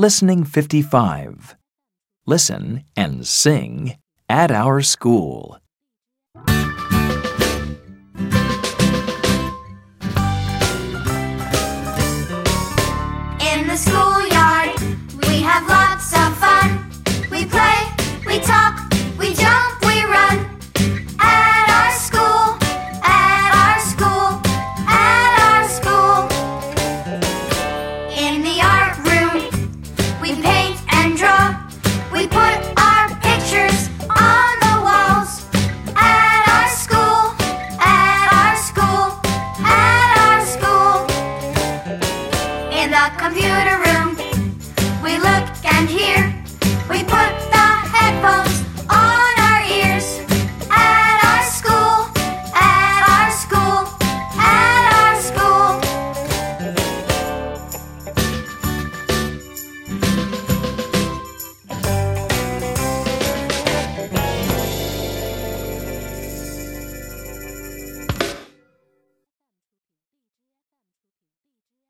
Listening 55. Listen and sing at our school. In the school. in the computer room.